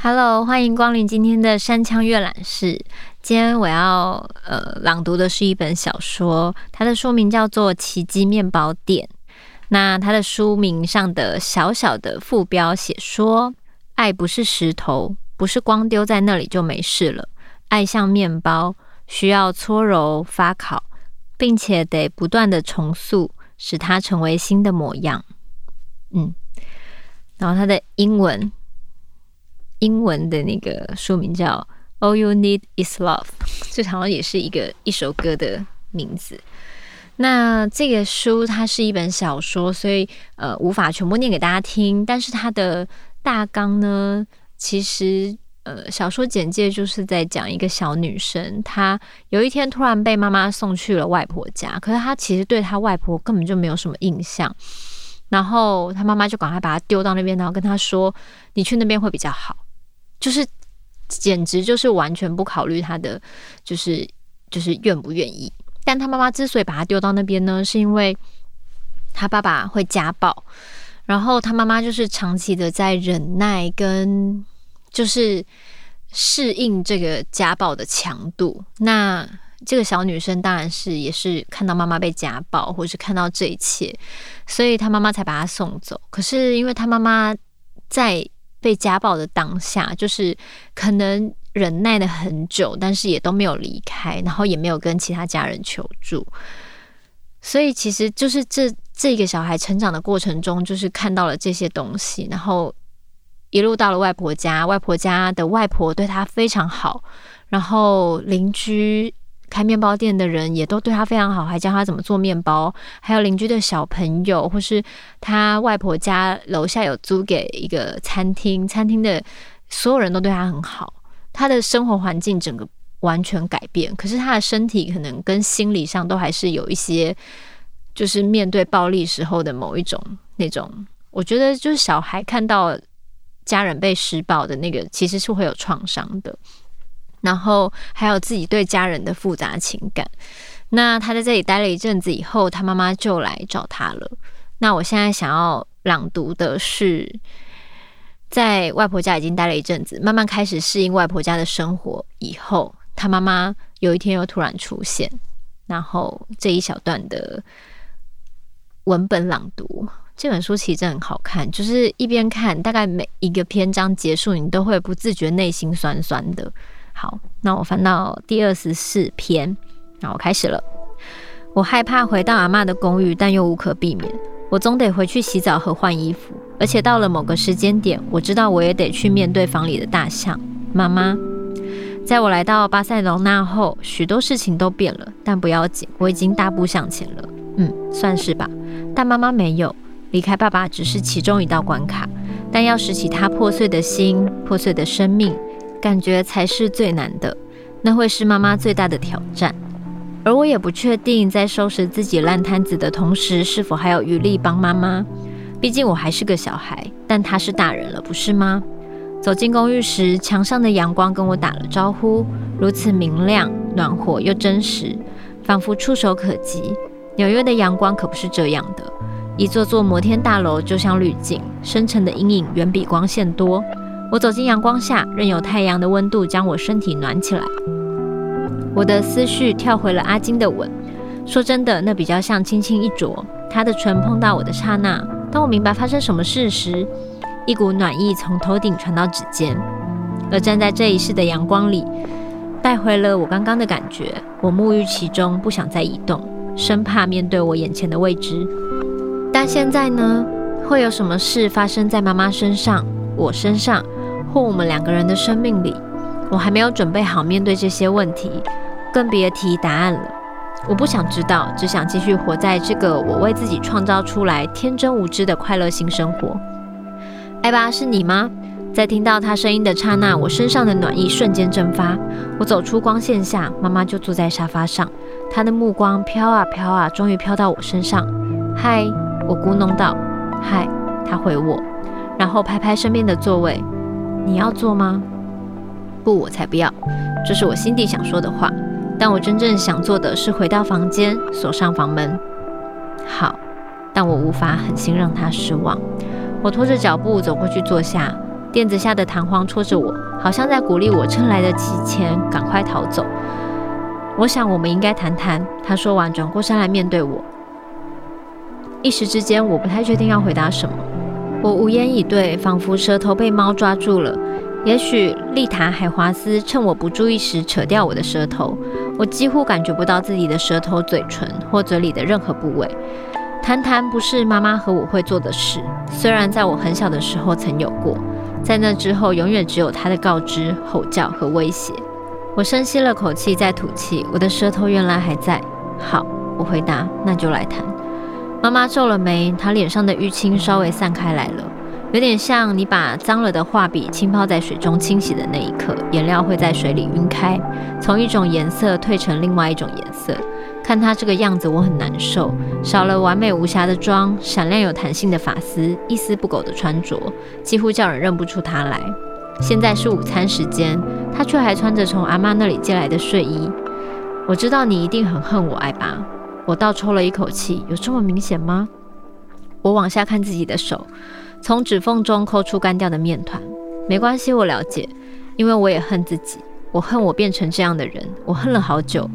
Hello，欢迎光临今天的山羌阅览室。今天我要呃朗读的是一本小说，它的书名叫做《奇迹面包店》。那它的书名上的小小的副标写说：“爱不是石头，不是光丢在那里就没事了。爱像面包，需要搓揉发烤，并且得不断的重塑，使它成为新的模样。”嗯，然后它的英文。英文的那个书名叫《All You Need Is Love》，这好像也是一个一首歌的名字。那这个书它是一本小说，所以呃无法全部念给大家听。但是它的大纲呢，其实呃小说简介就是在讲一个小女生，她有一天突然被妈妈送去了外婆家，可是她其实对她外婆根本就没有什么印象。然后她妈妈就赶快把她丢到那边，然后跟她说：“你去那边会比较好。”就是，简直就是完全不考虑她的，就是就是愿不愿意。但他妈妈之所以把她丢到那边呢，是因为他爸爸会家暴，然后他妈妈就是长期的在忍耐跟就是适应这个家暴的强度。那这个小女生当然是也是看到妈妈被家暴，或是看到这一切，所以她妈妈才把她送走。可是因为她妈妈在。被家暴的当下，就是可能忍耐了很久，但是也都没有离开，然后也没有跟其他家人求助。所以其实就是这这个小孩成长的过程中，就是看到了这些东西，然后一路到了外婆家，外婆家的外婆对他非常好，然后邻居。开面包店的人也都对他非常好，还教他怎么做面包。还有邻居的小朋友，或是他外婆家楼下有租给一个餐厅，餐厅的所有人都对他很好。他的生活环境整个完全改变，可是他的身体可能跟心理上都还是有一些，就是面对暴力时候的某一种那种。我觉得就是小孩看到家人被施暴的那个，其实是会有创伤的。然后还有自己对家人的复杂情感。那他在这里待了一阵子以后，他妈妈就来找他了。那我现在想要朗读的是，在外婆家已经待了一阵子，慢慢开始适应外婆家的生活以后，他妈妈有一天又突然出现。然后这一小段的文本朗读，这本书其实很好看，就是一边看，大概每一个篇章结束，你都会不自觉内心酸酸的。好，那我翻到第二十四篇，那我开始了。我害怕回到阿嬷的公寓，但又无可避免，我总得回去洗澡和换衣服。而且到了某个时间点，我知道我也得去面对房里的大象妈妈。在我来到巴塞隆纳后，许多事情都变了，但不要紧，我已经大步向前了。嗯，算是吧。但妈妈没有离开，爸爸只是其中一道关卡，但要拾起他破碎的心、破碎的生命。感觉才是最难的，那会是妈妈最大的挑战。而我也不确定，在收拾自己烂摊子的同时，是否还有余力帮妈妈。毕竟我还是个小孩，但她是大人了，不是吗？走进公寓时，墙上的阳光跟我打了招呼，如此明亮、暖和又真实，仿佛触手可及。纽约的阳光可不是这样的，一座座摩天大楼就像滤镜，深沉的阴影远比光线多。我走进阳光下，任由太阳的温度将我身体暖起来。我的思绪跳回了阿金的吻。说真的，那比较像轻轻一啄。他的唇碰到我的刹那，当我明白发生什么事时，一股暖意从头顶传到指尖。而站在这一世的阳光里，带回了我刚刚的感觉。我沐浴其中，不想再移动，生怕面对我眼前的未知。但现在呢？会有什么事发生在妈妈身上？我身上？或我们两个人的生命里，我还没有准备好面对这些问题，更别提答案了。我不想知道，只想继续活在这个我为自己创造出来天真无知的快乐新生活。艾巴，是你吗？在听到他声音的刹那，我身上的暖意瞬间蒸发。我走出光线下，妈妈就坐在沙发上，她的目光飘啊飘啊，终于飘到我身上。嗨，我咕哝道。嗨，他回我，然后拍拍身边的座位。你要坐吗？不，我才不要。这是我心底想说的话。但我真正想做的是回到房间，锁上房门。好，但我无法狠心让他失望。我拖着脚步走过去坐下，垫子下的弹簧戳着我，好像在鼓励我趁来得及前赶快逃走。我想我们应该谈谈。他说完，转过身来面对我。一时之间，我不太确定要回答什么。我无言以对，仿佛舌头被猫抓住了。也许丽塔海华斯趁我不注意时扯掉我的舌头。我几乎感觉不到自己的舌头、嘴唇或嘴里的任何部位。谈谈不是妈妈和我会做的事，虽然在我很小的时候曾有过，在那之后永远只有她的告知、吼叫和威胁。我深吸了口气，再吐气，我的舌头原来还在。好，我回答，那就来谈。妈妈皱了眉，她脸上的淤青稍微散开来了。有点像你把脏了的画笔浸泡在水中清洗的那一刻，颜料会在水里晕开，从一种颜色褪成另外一种颜色。看她这个样子，我很难受。少了完美无瑕的妆，闪亮有弹性的发丝，一丝不苟的穿着，几乎叫人认不出她来。现在是午餐时间，她却还穿着从阿妈那里借来的睡衣。我知道你一定很恨我，爱吧。我倒抽了一口气，有这么明显吗？我往下看自己的手。从指缝中抠出干掉的面团，没关系，我了解，因为我也恨自己，我恨我变成这样的人，我恨了好久，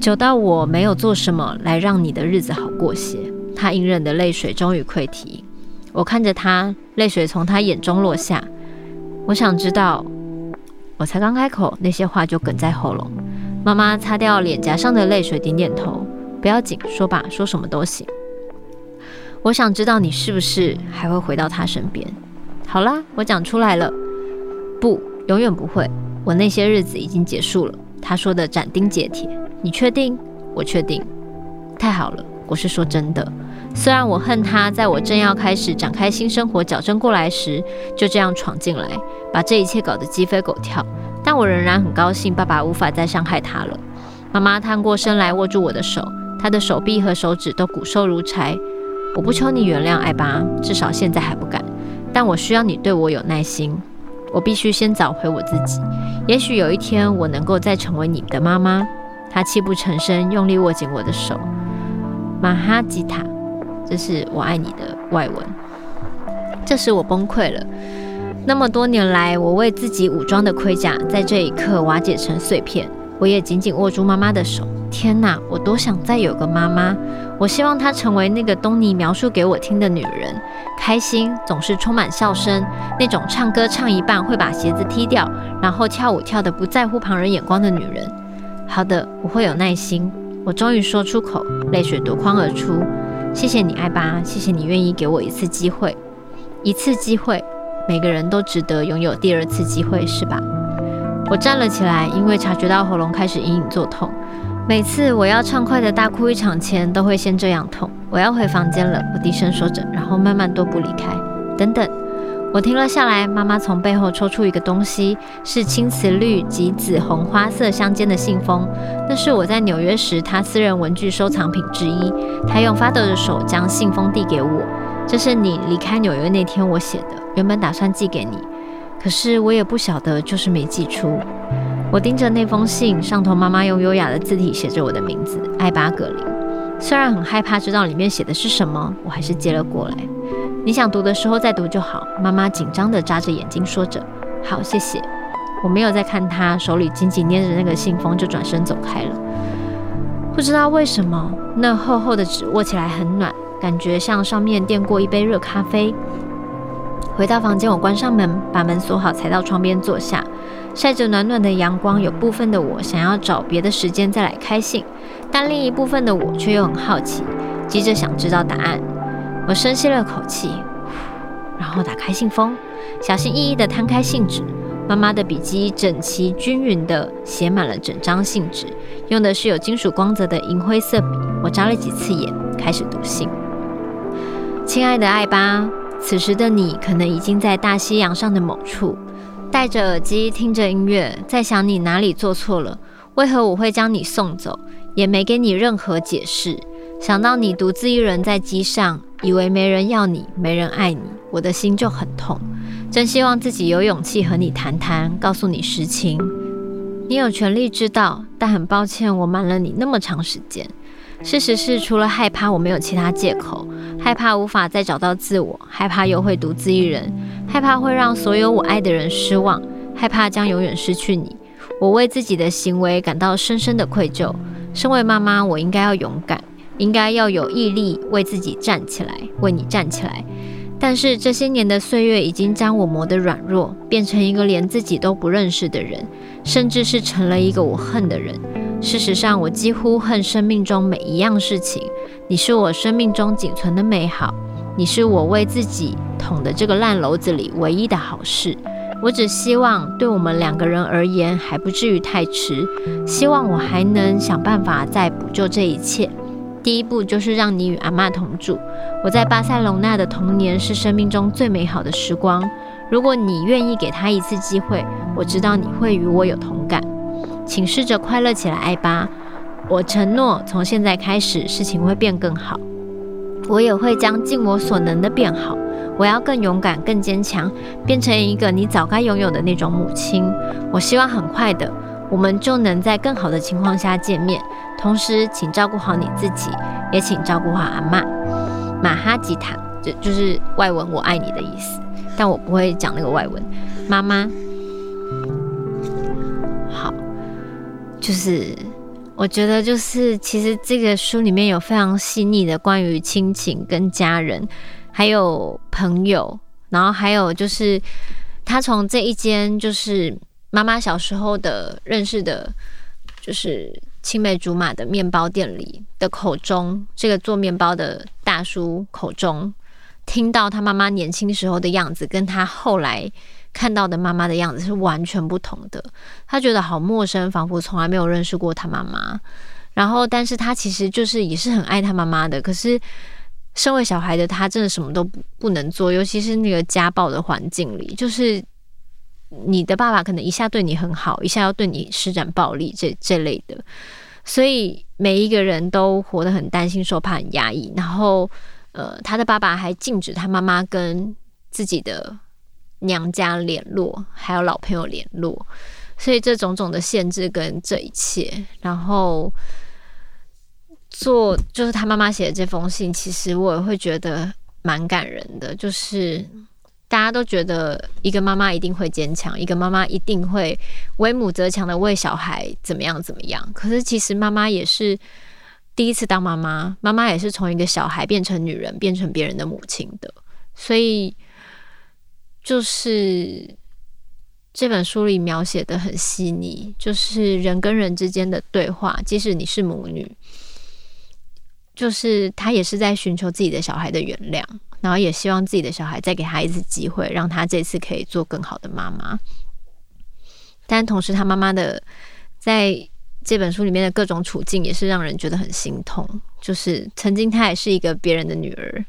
久到我没有做什么来让你的日子好过些。他隐忍的泪水终于溃堤，我看着他，泪水从他眼中落下。我想知道，我才刚开口，那些话就哽在喉咙。妈妈擦掉脸颊上的泪水，点点头，不要紧，说吧，说什么都行。我想知道你是不是还会回到他身边？好啦，我讲出来了。不，永远不会。我那些日子已经结束了。他说的斩钉截铁。你确定？我确定。太好了，我是说真的。虽然我恨他，在我正要开始展开新生活、矫正过来时，就这样闯进来，把这一切搞得鸡飞狗跳，但我仍然很高兴，爸爸无法再伤害他了。妈妈探过身来握住我的手，他的手臂和手指都骨瘦如柴。我不求你原谅艾巴，至少现在还不敢。但我需要你对我有耐心。我必须先找回我自己。也许有一天我能够再成为你的妈妈。他泣不成声，用力握紧我的手。马哈吉塔，这是我爱你的外文。这时我崩溃了。那么多年来，我为自己武装的盔甲，在这一刻瓦解成碎片。我也紧紧握住妈妈的手。天哪，我多想再有个妈妈！我希望她成为那个东尼描述给我听的女人，开心，总是充满笑声，那种唱歌唱一半会把鞋子踢掉，然后跳舞跳得不在乎旁人眼光的女人。好的，我会有耐心。我终于说出口，泪水夺眶而出。谢谢你，爱爸，谢谢你愿意给我一次机会，一次机会，每个人都值得拥有第二次机会，是吧？我站了起来，因为察觉到喉咙开始隐隐作痛。每次我要畅快的大哭一场前，都会先这样痛。我要回房间了，我低声说着，然后慢慢踱步离开。等等，我停了下来。妈妈从背后抽出一个东西，是青瓷绿及紫红花色相间的信封。那是我在纽约时她私人文具收藏品之一。她用发抖的手将信封递给我。这是你离开纽约那天我写的，原本打算寄给你，可是我也不晓得，就是没寄出。我盯着那封信，上头妈妈用优雅的字体写着我的名字艾巴格林。虽然很害怕知道里面写的是什么，我还是接了过来。你想读的时候再读就好。妈妈紧张地眨着眼睛说着：“好，谢谢。”我没有再看她，手里紧紧捏着那个信封，就转身走开了。不知道为什么，那厚厚的纸握起来很暖，感觉像上面垫过一杯热咖啡。回到房间，我关上门，把门锁好，才到窗边坐下。晒着暖暖的阳光，有部分的我想要找别的时间再来开信，但另一部分的我却又很好奇，急着想知道答案。我深吸了口气，然后打开信封，小心翼翼地摊开信纸。妈妈的笔迹整齐均匀地写满了整张信纸，用的是有金属光泽的银灰色笔。我眨了几次眼，开始读信。亲爱的爱巴，此时的你可能已经在大西洋上的某处。戴着耳机听着音乐，在想你哪里做错了，为何我会将你送走，也没给你任何解释。想到你独自一人在机上，以为没人要你，没人爱你，我的心就很痛。真希望自己有勇气和你谈谈，告诉你实情。你有权利知道，但很抱歉，我瞒了你那么长时间。事实是，除了害怕我没有其他借口，害怕无法再找到自我，害怕又会独自一人，害怕会让所有我爱的人失望，害怕将永远失去你。我为自己的行为感到深深的愧疚。身为妈妈，我应该要勇敢，应该要有毅力，为自己站起来，为你站起来。但是这些年的岁月已经将我磨得软弱，变成一个连自己都不认识的人，甚至是成了一个我恨的人。事实上，我几乎恨生命中每一样事情。你是我生命中仅存的美好，你是我为自己捅的这个烂篓子里唯一的好事。我只希望，对我们两个人而言，还不至于太迟。希望我还能想办法再补救这一切。第一步就是让你与阿嬷同住。我在巴塞隆纳的童年是生命中最美好的时光。如果你愿意给他一次机会，我知道你会与我有同感。请试着快乐起来，爱吧。我承诺，从现在开始，事情会变更好。我也会将尽我所能的变好。我要更勇敢、更坚强，变成一个你早该拥有的那种母亲。我希望很快的，我们就能在更好的情况下见面。同时，请照顾好你自己，也请照顾好阿嬷。马哈吉塔，就就是外文“我爱你”的意思，但我不会讲那个外文。妈妈，就是我觉得，就是其实这个书里面有非常细腻的关于亲情跟家人。还有朋友，然后还有就是他从这一间就是妈妈小时候的认识的，就是青梅竹马的面包店里的口中，这个做面包的大叔口中，听到他妈妈年轻时候的样子，跟他后来看到的妈妈的样子是完全不同的。他觉得好陌生，仿佛从来没有认识过他妈妈。然后，但是他其实就是也是很爱他妈妈的，可是。身为小孩的他，真的什么都不不能做，尤其是那个家暴的环境里，就是你的爸爸可能一下对你很好，一下要对你施展暴力，这这类的，所以每一个人都活得很担心、受怕、很压抑。然后，呃，他的爸爸还禁止他妈妈跟自己的娘家联络，还有老朋友联络，所以这种种的限制跟这一切，然后。做就是他妈妈写的这封信，其实我也会觉得蛮感人的。就是大家都觉得一个妈妈一定会坚强，一个妈妈一定会为母则强的为小孩怎么样怎么样。可是其实妈妈也是第一次当妈妈，妈妈也是从一个小孩变成女人，变成别人的母亲的。所以就是这本书里描写的很细腻，就是人跟人之间的对话，即使你是母女。就是他也是在寻求自己的小孩的原谅，然后也希望自己的小孩再给他一次机会，让他这次可以做更好的妈妈。但同时，他妈妈的在这本书里面的各种处境也是让人觉得很心痛。就是曾经她也是一个别人的女儿，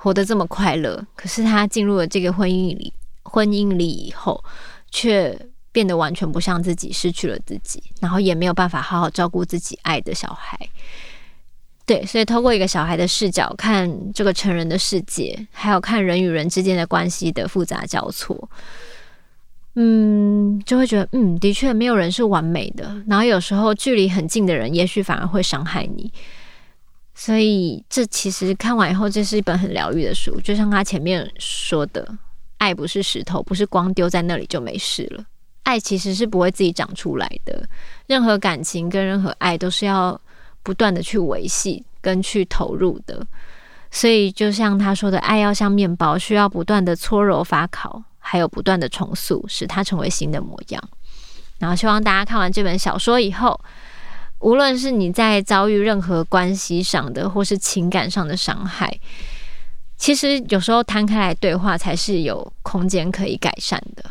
活得这么快乐，可是他进入了这个婚姻里，婚姻里以后，却变得完全不像自己，失去了自己，然后也没有办法好好照顾自己爱的小孩。对，所以透过一个小孩的视角看这个成人的世界，还有看人与人之间的关系的复杂交错，嗯，就会觉得，嗯，的确没有人是完美的。然后有时候距离很近的人，也许反而会伤害你。所以这其实看完以后，这是一本很疗愈的书。就像他前面说的，爱不是石头，不是光丢在那里就没事了。爱其实是不会自己长出来的。任何感情跟任何爱都是要。不断的去维系跟去投入的，所以就像他说的，爱要像面包，需要不断的搓揉发烤，还有不断的重塑，使它成为新的模样。然后希望大家看完这本小说以后，无论是你在遭遇任何关系上的，或是情感上的伤害，其实有时候摊开来对话，才是有空间可以改善的。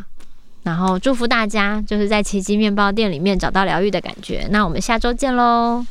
然后祝福大家，就是在奇迹面包店里面找到疗愈的感觉。那我们下周见喽。